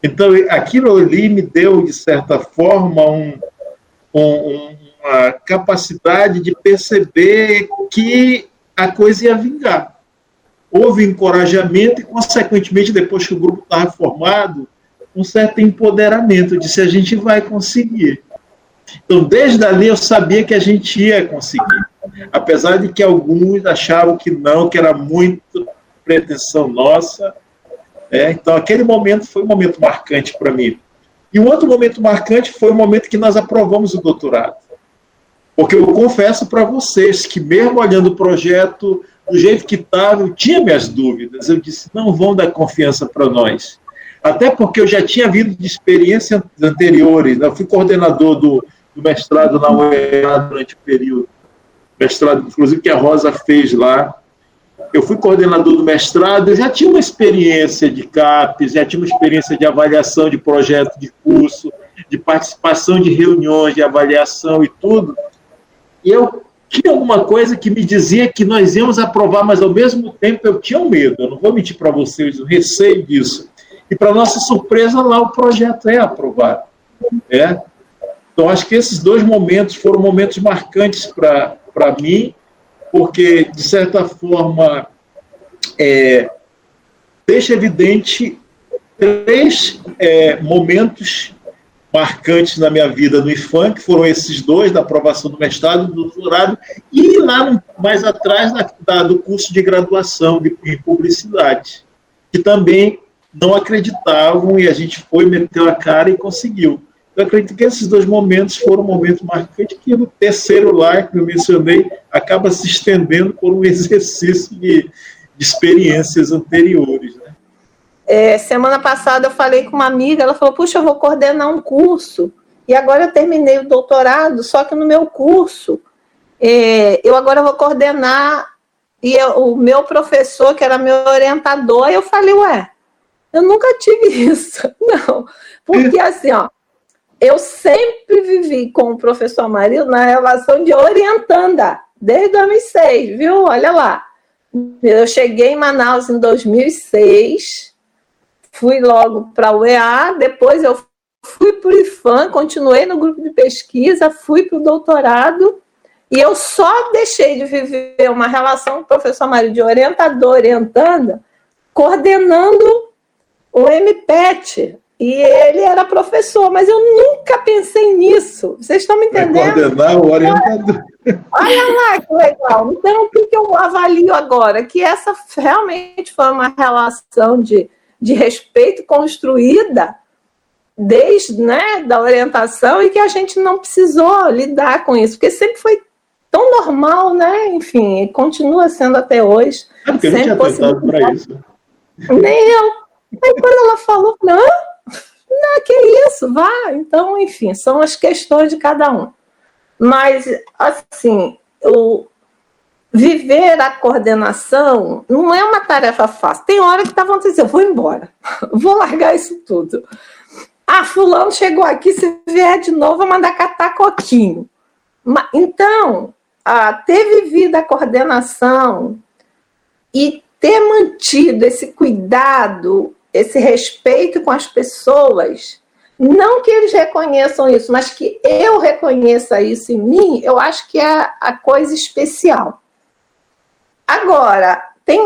Então, aquilo ali me deu, de certa forma, um, um, uma capacidade de perceber que a coisa ia vingar. Houve encorajamento e, consequentemente, depois que o grupo estava formado, um certo empoderamento de se a gente vai conseguir. Então, desde ali eu sabia que a gente ia conseguir apesar de que alguns achavam que não, que era muito pretensão nossa. É, então, aquele momento foi um momento marcante para mim. E um outro momento marcante foi o momento que nós aprovamos o doutorado. Porque eu confesso para vocês que, mesmo olhando o projeto do jeito que estava, eu tinha minhas dúvidas. Eu disse: não vão dar confiança para nós. Até porque eu já tinha vindo de experiências anteriores. Né? Eu fui coordenador do, do mestrado na UEA durante o período mestrado, inclusive que a Rosa fez lá. Eu fui coordenador do mestrado, eu já tinha uma experiência de CAPES, já tinha uma experiência de avaliação de projeto de curso, de participação de reuniões de avaliação e tudo. E eu tinha alguma coisa que me dizia que nós íamos aprovar, mas ao mesmo tempo eu tinha um medo, eu não vou mentir para vocês, o receio disso. E para nossa surpresa, lá o projeto é aprovado. É? Então, acho que esses dois momentos foram momentos marcantes para mim, porque, de certa forma, é, deixa evidente três é, momentos marcantes na minha vida no IFAM, que foram esses dois, da aprovação do mestrado, do doutorado, e lá mais atrás da, da, do curso de graduação de, em publicidade, que também não acreditavam e a gente foi, meteu a cara e conseguiu. Eu acredito que esses dois momentos foram momentos marcantes que o terceiro lá, que eu mencionei, acaba se estendendo por um exercício de, de experiências anteriores. É, semana passada eu falei com uma amiga, ela falou, puxa, eu vou coordenar um curso, e agora eu terminei o doutorado, só que no meu curso, é, eu agora vou coordenar, e eu, o meu professor, que era meu orientador, eu falei, ué, eu nunca tive isso, não, porque assim, ó, eu sempre vivi com o professor Amarildo na relação de orientanda, desde 2006, viu? Olha lá. Eu cheguei em Manaus em 2006, fui logo para o UEA, depois eu fui para o IFAM, continuei no grupo de pesquisa, fui para o doutorado, e eu só deixei de viver uma relação com o professor Mário de orientador, orientanda, coordenando o MPET, e ele era professor, mas eu nunca pensei nisso. Vocês estão me entendendo? Coordenar o orientador. Olha lá que legal. Então, o que eu avalio agora? Que essa realmente foi uma relação de, de respeito construída desde né, da orientação e que a gente não precisou lidar com isso, porque sempre foi tão normal, né? Enfim, continua sendo até hoje. É porque não tinha tentado para isso. Nem eu. Aí quando ela falou, não, não, que isso, vá. Então, enfim, são as questões de cada um. Mas, assim, o viver a coordenação não é uma tarefa fácil. Tem hora que tá vontade de dizer, vou embora, vou largar isso tudo. Ah, fulano chegou aqui, se vier de novo, vou mandar catar coquinho. Então, ter vivido a coordenação e ter mantido esse cuidado esse respeito com as pessoas, não que eles reconheçam isso, mas que eu reconheça isso em mim, eu acho que é a coisa especial. Agora, tem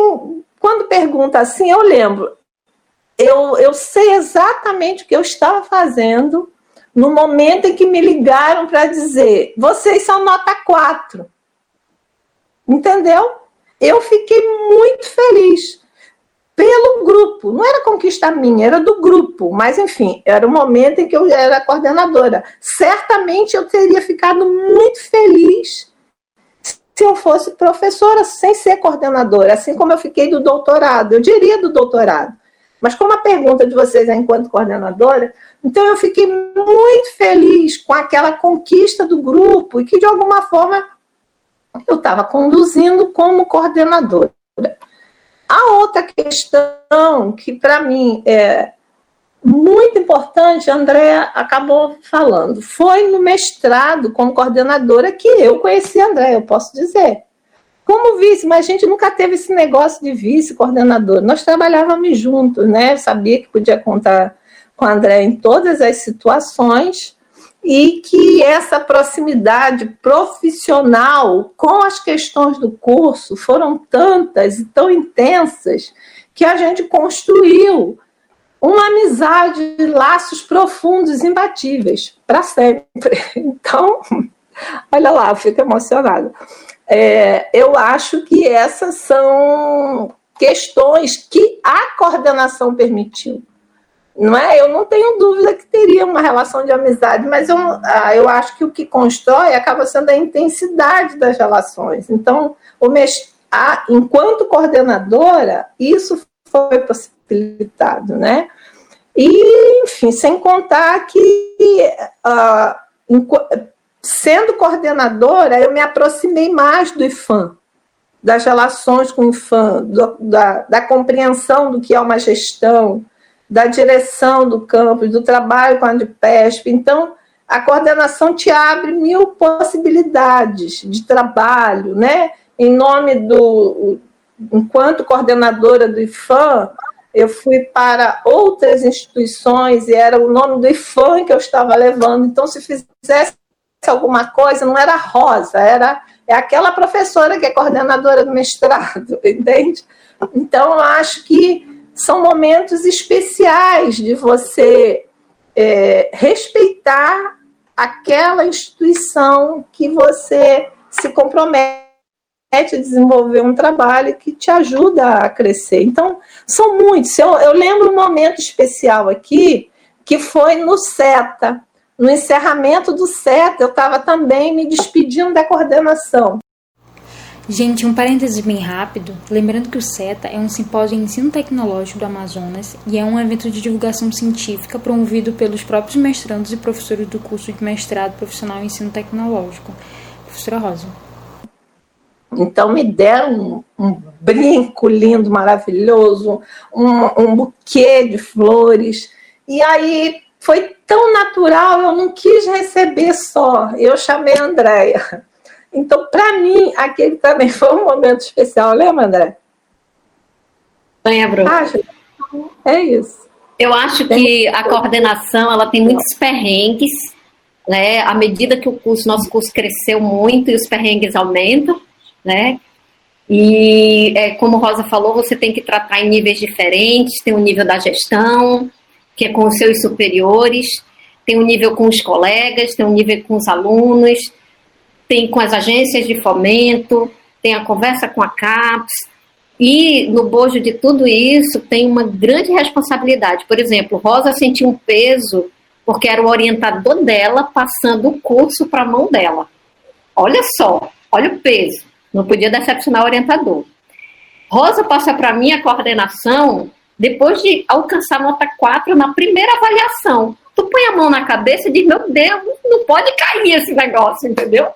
quando pergunta assim, eu lembro, eu, eu sei exatamente o que eu estava fazendo no momento em que me ligaram para dizer: vocês são nota 4. Entendeu? Eu fiquei muito feliz pelo grupo. Não era conquista minha, era do grupo. Mas, enfim, era o momento em que eu era coordenadora. Certamente eu teria ficado muito feliz se eu fosse professora sem ser coordenadora, assim como eu fiquei do doutorado. Eu diria do doutorado. Mas como a pergunta de vocês é enquanto coordenadora, então eu fiquei muito feliz com aquela conquista do grupo e que de alguma forma eu estava conduzindo como coordenadora. A outra questão que para mim é muito importante, a Andréa acabou falando, foi no mestrado como coordenadora que eu conheci a Andréa, eu posso dizer como vice, mas a gente nunca teve esse negócio de vice-coordenador. Nós trabalhávamos juntos, né? Sabia que podia contar com a André em todas as situações e que essa proximidade profissional com as questões do curso foram tantas e tão intensas que a gente construiu uma amizade, laços profundos, imbatíveis, para sempre. Então, olha lá, fico emocionada. É, eu acho que essas são questões que a coordenação permitiu. Não é? Eu não tenho dúvida que teria uma relação de amizade, mas eu, ah, eu acho que o que constrói acaba sendo a intensidade das relações. Então, o a, enquanto coordenadora, isso foi possibilitado, né? E, enfim, sem contar que uh, sendo coordenadora, eu me aproximei mais do IFAM, das relações com o IFAM, do, da, da compreensão do que é uma gestão, da direção do campus, do trabalho com a Andipesp. Então, a coordenação te abre mil possibilidades de trabalho, né? Em nome do. Enquanto coordenadora do IFAM, eu fui para outras instituições e era o nome do IFAM que eu estava levando. Então, se fizesse alguma coisa, não era Rosa, era é aquela professora que é coordenadora do mestrado, entende? Então, eu acho que são momentos especiais de você é, respeitar aquela instituição que você se compromete a desenvolver um trabalho que te ajuda a crescer. Então, são muitos. Eu, eu lembro um momento especial aqui, que foi no SETA, no encerramento do CETA, eu estava também me despedindo da coordenação. Gente, um parêntese bem rápido. Lembrando que o CETA é um simpósio de ensino tecnológico do Amazonas e é um evento de divulgação científica promovido pelos próprios mestrandos e professores do curso de mestrado profissional em ensino tecnológico. Professora Rosa. Então me deram um, um brinco lindo, maravilhoso, um, um buquê de flores. E aí foi tão natural, eu não quis receber só. Eu chamei a Andréia. Então, para mim, aquele também foi um momento especial. Lembra, André? Lembro. Acho. É isso. Eu acho que a coordenação ela tem muitos perrengues, né? À medida que o curso, nosso curso cresceu muito e os perrengues aumentam, né? E é, como Rosa falou, você tem que tratar em níveis diferentes, tem o nível da gestão, que é com os seus superiores, tem um nível com os colegas, tem um nível com os alunos, tem com as agências de fomento, tem a conversa com a CAPES, e no bojo de tudo isso tem uma grande responsabilidade. Por exemplo, Rosa sentiu um peso porque era o orientador dela passando o curso para a mão dela. Olha só, olha o peso. Não podia decepcionar o orientador. Rosa passa para mim a coordenação depois de alcançar nota 4 na primeira avaliação. Tu põe a mão na cabeça e diz, meu Deus, não pode cair esse negócio, entendeu?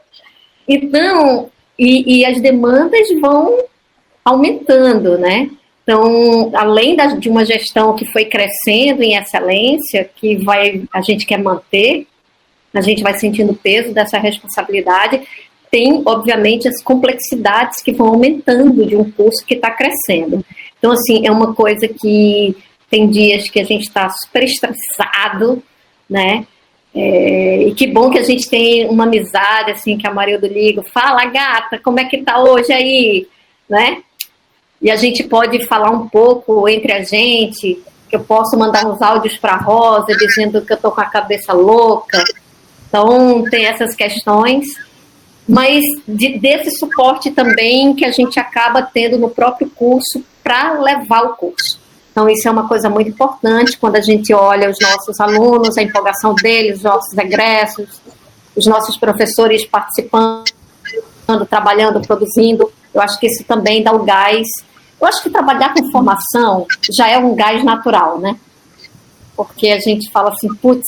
Então, e, e as demandas vão aumentando, né? Então, além da, de uma gestão que foi crescendo em excelência, que vai, a gente quer manter, a gente vai sentindo o peso dessa responsabilidade, tem, obviamente, as complexidades que vão aumentando de um curso que está crescendo. Então, assim, é uma coisa que tem dias que a gente está super estressado, né? É, e que bom que a gente tem uma amizade, assim, que a Maria do Ligo fala, gata, como é que tá hoje aí, né? E a gente pode falar um pouco entre a gente, que eu posso mandar uns áudios para Rosa dizendo que eu tô com a cabeça louca. Então, tem essas questões, mas de, desse suporte também que a gente acaba tendo no próprio curso para levar o curso. Então, isso é uma coisa muito importante quando a gente olha os nossos alunos, a empolgação deles, os nossos egressos, os nossos professores participando, trabalhando, produzindo. Eu acho que isso também dá o gás. Eu acho que trabalhar com formação já é um gás natural, né? Porque a gente fala assim, putz,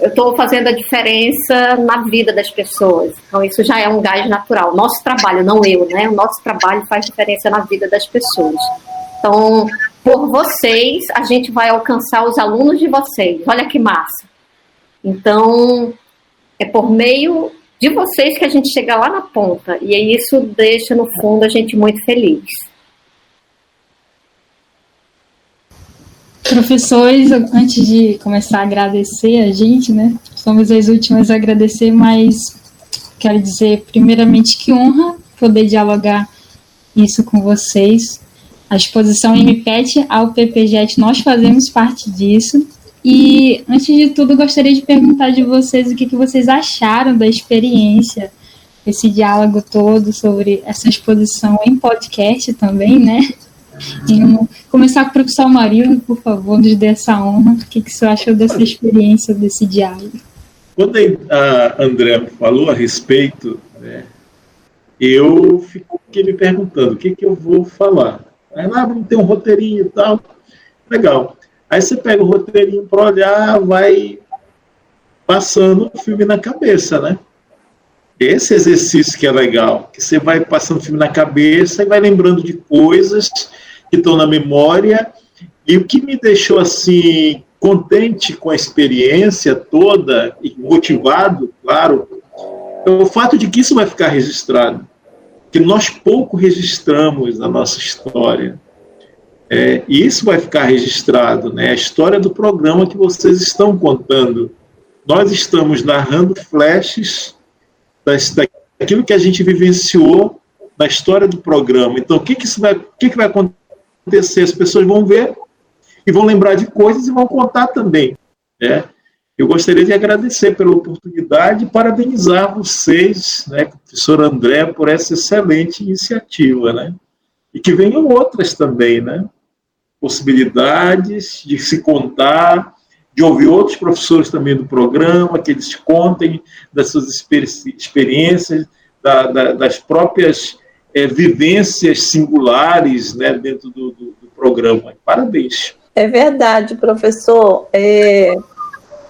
eu estou fazendo a diferença na vida das pessoas. Então, isso já é um gás natural. Nosso trabalho, não eu, né? O nosso trabalho faz diferença na vida das pessoas. Então, por vocês, a gente vai alcançar os alunos de vocês. Olha que massa. Então, é por meio de vocês que a gente chega lá na ponta. E isso deixa, no fundo, a gente muito feliz. Professores, antes de começar a agradecer a gente, né? Somos as últimas a agradecer, mas quero dizer, primeiramente, que honra poder dialogar isso com vocês a exposição MPET ao PPJET, nós fazemos parte disso. E, antes de tudo, gostaria de perguntar de vocês o que, que vocês acharam da experiência, esse diálogo todo sobre essa exposição em podcast também, né? E começar com o professor Marildo, por favor, nos dê essa honra. O que, que você achou dessa experiência, desse diálogo? Quando a André falou a respeito, né, eu fiquei me perguntando o que, que eu vou falar. Aí lá vamos ter um roteirinho e tal. Legal. Aí você pega o roteirinho para olhar, vai passando o filme na cabeça, né? Esse exercício que é legal, que você vai passando o filme na cabeça e vai lembrando de coisas que estão na memória. E o que me deixou assim contente com a experiência toda e motivado, claro, é o fato de que isso vai ficar registrado que nós pouco registramos na nossa história. É, e isso vai ficar registrado, né? A história do programa que vocês estão contando. Nós estamos narrando flashes daquilo que a gente vivenciou na história do programa. Então, o que, que, isso vai, que, que vai acontecer? As pessoas vão ver e vão lembrar de coisas e vão contar também. Né? Eu gostaria de agradecer pela oportunidade e parabenizar vocês, né, professor André, por essa excelente iniciativa, né? E que venham outras também, né? Possibilidades de se contar, de ouvir outros professores também do programa, que eles contem das suas experiências, da, da, das próprias é, vivências singulares né, dentro do, do, do programa. Parabéns. É verdade, professor. É,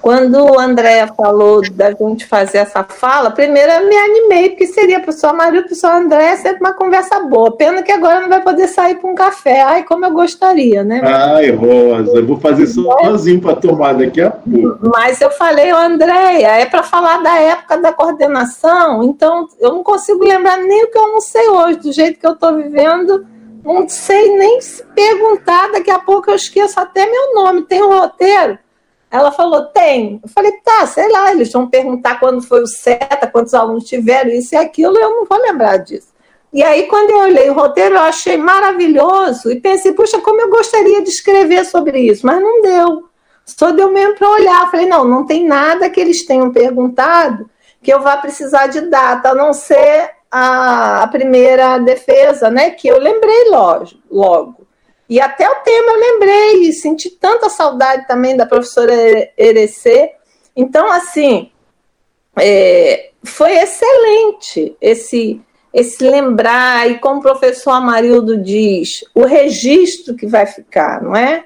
quando o André falou da gente fazer essa fala, primeiro eu me animei, porque seria a pessoa Maria, a pessoa André, sempre uma conversa boa. Pena que agora não vai poder sair para um café. Ai, como eu gostaria, né? Ai, Rosa, eu vou fazer sozinho para tomar daqui a pouco. Mas eu falei, Andréia, é para falar da época da coordenação, então eu não consigo lembrar nem o que eu não sei hoje, do jeito que eu estou vivendo. Não sei nem se perguntar, daqui a pouco eu esqueço até meu nome. Tem um roteiro? Ela falou, tem. Eu falei, tá, sei lá, eles vão perguntar quando foi o SETA, quantos alunos tiveram, isso e aquilo, eu não vou lembrar disso. E aí, quando eu olhei o roteiro, eu achei maravilhoso e pensei, puxa, como eu gostaria de escrever sobre isso, mas não deu. Só deu mesmo para olhar. Falei, não, não tem nada que eles tenham perguntado que eu vá precisar de data, a não ser a, a primeira defesa, né? Que eu lembrei logo. logo. E até o tema eu lembrei, senti tanta saudade também da professora Erecê. Então, assim, é, foi excelente esse, esse lembrar, e como o professor Amarildo diz, o registro que vai ficar, não é?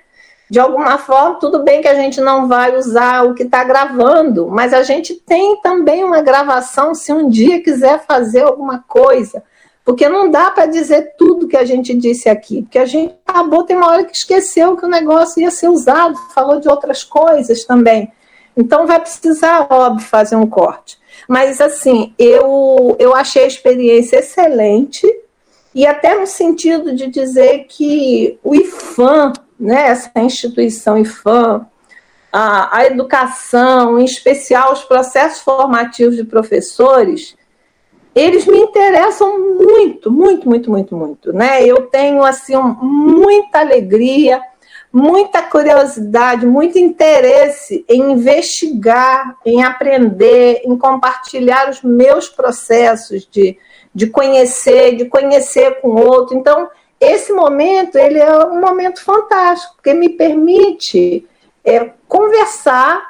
De alguma forma, tudo bem que a gente não vai usar o que está gravando, mas a gente tem também uma gravação se um dia quiser fazer alguma coisa porque não dá para dizer tudo que a gente disse aqui, porque a gente acabou, tem uma hora que esqueceu que o negócio ia ser usado, falou de outras coisas também. Então vai precisar, óbvio, fazer um corte. Mas assim, eu, eu achei a experiência excelente, e até no sentido de dizer que o IFAM, né, essa instituição IFAM, a, a educação, em especial os processos formativos de professores, eles me interessam muito, muito, muito, muito, muito, né? Eu tenho assim muita alegria, muita curiosidade, muito interesse em investigar, em aprender, em compartilhar os meus processos de, de conhecer, de conhecer com outro. Então, esse momento ele é um momento fantástico, porque me permite é, conversar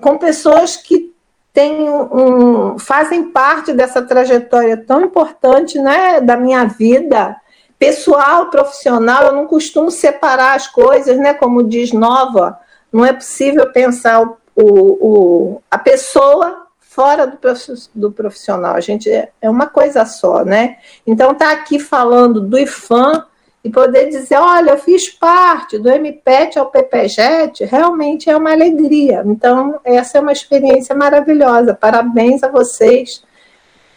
com pessoas que têm um, fazem parte dessa trajetória tão importante né, da minha vida pessoal, profissional. Eu não costumo separar as coisas, né, como diz Nova, não é possível pensar o, o, a pessoa fora do profissional. A gente é, é uma coisa só, né? Então, tá aqui falando do IFAM e poder dizer, olha, eu fiz parte do MPET ao PPJET, realmente é uma alegria. Então, essa é uma experiência maravilhosa. Parabéns a vocês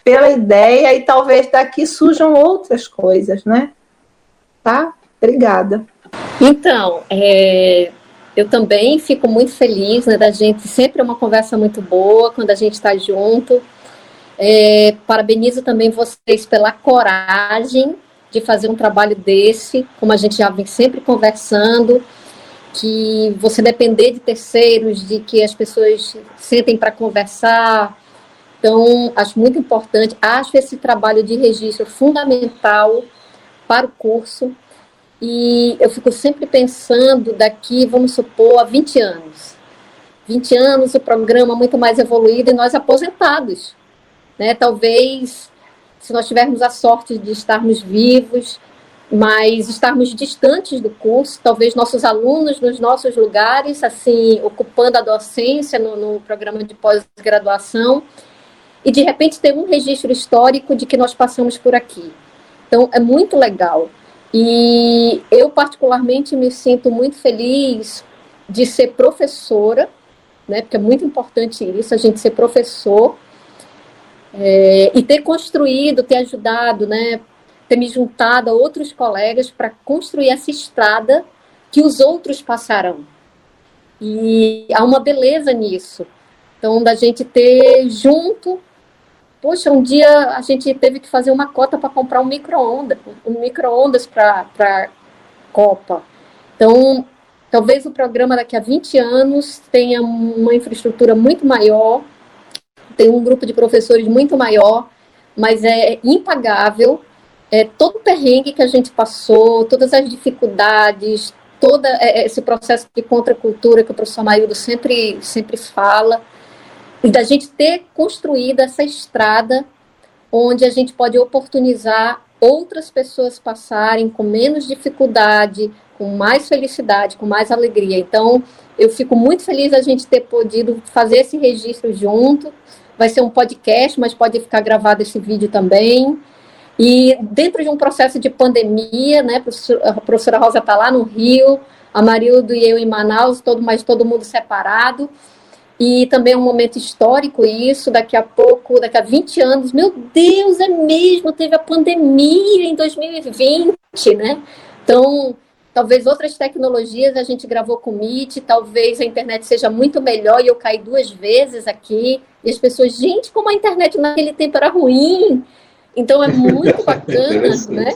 pela ideia e talvez daqui surjam outras coisas, né? Tá? Obrigada. Então, é, eu também fico muito feliz, né, da gente, sempre é uma conversa muito boa quando a gente está junto. É, parabenizo também vocês pela coragem de fazer um trabalho desse, como a gente já vem sempre conversando, que você depender de terceiros, de que as pessoas sentem para conversar. Então, acho muito importante, acho esse trabalho de registro fundamental para o curso. E eu fico sempre pensando daqui, vamos supor, a 20 anos. 20 anos, o programa muito mais evoluído e nós aposentados. Né? Talvez se nós tivermos a sorte de estarmos vivos, mas estarmos distantes do curso, talvez nossos alunos nos nossos lugares, assim, ocupando a docência no, no programa de pós-graduação, e de repente ter um registro histórico de que nós passamos por aqui. Então, é muito legal. E eu, particularmente, me sinto muito feliz de ser professora, né, porque é muito importante isso, a gente ser professor, é, e ter construído, ter ajudado, né, ter me juntado a outros colegas para construir essa estrada que os outros passarão. E há uma beleza nisso. Então, da gente ter junto. Poxa, um dia a gente teve que fazer uma cota para comprar um micro-ondas, um micro-ondas para a Copa. Então, talvez o programa daqui a 20 anos tenha uma infraestrutura muito maior, tem um grupo de professores muito maior, mas é impagável. É, todo o perrengue que a gente passou, todas as dificuldades, todo é, é, esse processo de contracultura que o professor Maildo sempre, sempre fala, e da gente ter construído essa estrada onde a gente pode oportunizar outras pessoas passarem com menos dificuldade, com mais felicidade, com mais alegria. Então, eu fico muito feliz a gente ter podido fazer esse registro junto vai ser um podcast, mas pode ficar gravado esse vídeo também. E dentro de um processo de pandemia, né, a professora Rosa está lá no Rio, a Marildo e eu em Manaus, todo, mas todo mundo separado. E também é um momento histórico isso, daqui a pouco, daqui a 20 anos, meu Deus, é mesmo, teve a pandemia em 2020, né? Então, Talvez outras tecnologias a gente gravou com Meet, talvez a internet seja muito melhor e eu caí duas vezes aqui. E as pessoas, gente, como a internet naquele tempo era ruim. Então é muito bacana, né?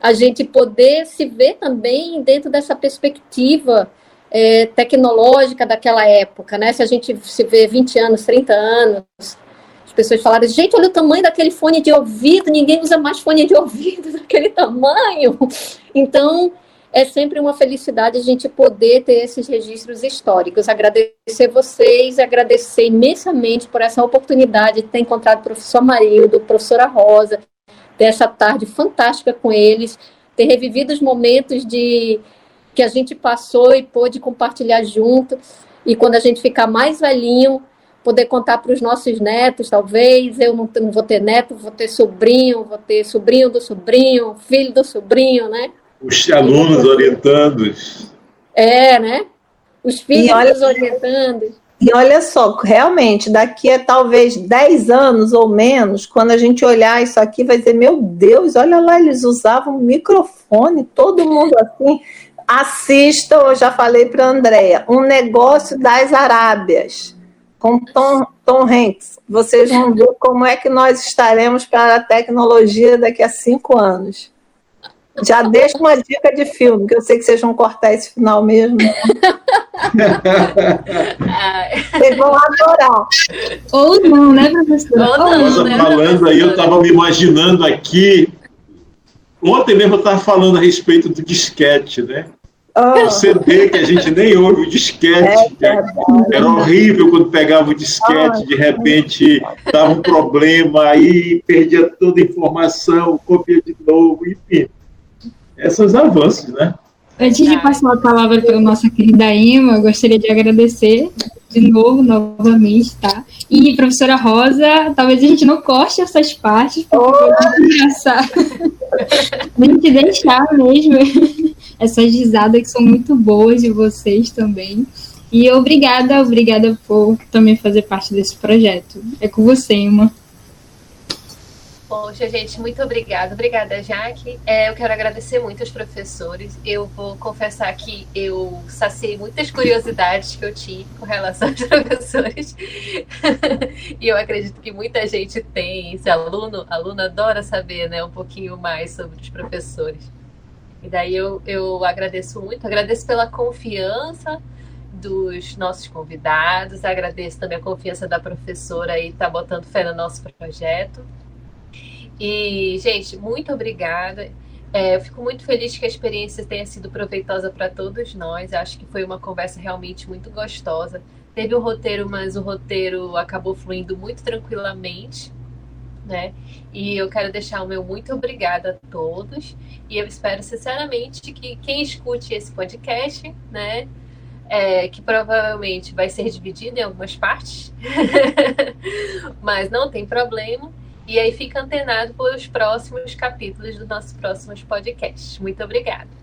A gente poder se ver também dentro dessa perspectiva é, tecnológica daquela época, né? Se a gente se vê 20 anos, 30 anos, as pessoas falaram, gente, olha o tamanho daquele fone de ouvido, ninguém usa mais fone de ouvido daquele tamanho. Então, é sempre uma felicidade a gente poder ter esses registros históricos. Agradecer vocês, agradecer imensamente por essa oportunidade de ter encontrado o professor Marildo, professora Rosa, ter essa tarde fantástica com eles, ter revivido os momentos de que a gente passou e pôde compartilhar junto. E quando a gente ficar mais velhinho, poder contar para os nossos netos, talvez. Eu não, não vou ter neto, vou ter sobrinho, vou ter sobrinho do sobrinho, filho do sobrinho, né? Os alunos orientando. É, né? Os filhos olha, orientando. E olha só, realmente, daqui a talvez 10 anos ou menos, quando a gente olhar isso aqui, vai dizer: meu Deus, olha lá, eles usavam microfone, todo mundo assim. assistam, eu já falei para a Andrea, um negócio das Arábias, com Tom, Tom Hanks. Vocês vão ver como é que nós estaremos para a tecnologia daqui a cinco anos. Já deixo uma dica de filme, que eu sei que vocês vão cortar esse final mesmo. vocês vão adorar. Ou não, né, professora? Ou não, né, falando aí, eu estava me imaginando aqui. Ontem mesmo eu estava falando a respeito do disquete, né? Oh. O CD que a gente nem ouve, o disquete. É era horrível quando pegava o disquete, de repente dava um problema, aí perdia toda a informação, copia de novo, enfim esses avanços, né? Antes de passar a palavra para a nossa querida Ima, eu gostaria de agradecer de novo, novamente, tá? E professora Rosa, talvez a gente não corte essas partes, porque oh. muito engraçado. a gente deixar mesmo essas risadas que são muito boas de vocês também. E obrigada, obrigada por também fazer parte desse projeto. É com você, Ima. Poxa, gente, muito obrigada. Obrigada, Jaque. É, eu quero agradecer muito aos professores. Eu vou confessar que eu saciei muitas curiosidades que eu tinha com relação aos professores. e eu acredito que muita gente tem. Esse aluno, aluno adora saber né, um pouquinho mais sobre os professores. E daí eu, eu agradeço muito. Agradeço pela confiança dos nossos convidados. Agradeço também a confiança da professora aí, tá botando fé no nosso projeto. E, gente, muito obrigada. É, eu fico muito feliz que a experiência tenha sido proveitosa para todos nós. Acho que foi uma conversa realmente muito gostosa. Teve um roteiro, mas o roteiro acabou fluindo muito tranquilamente, né? E eu quero deixar o meu muito obrigada a todos. E eu espero sinceramente que quem escute esse podcast, né? É, que provavelmente vai ser dividido em algumas partes, mas não tem problema. E aí fica antenado para os próximos capítulos dos nossos próximos podcasts. Muito obrigada.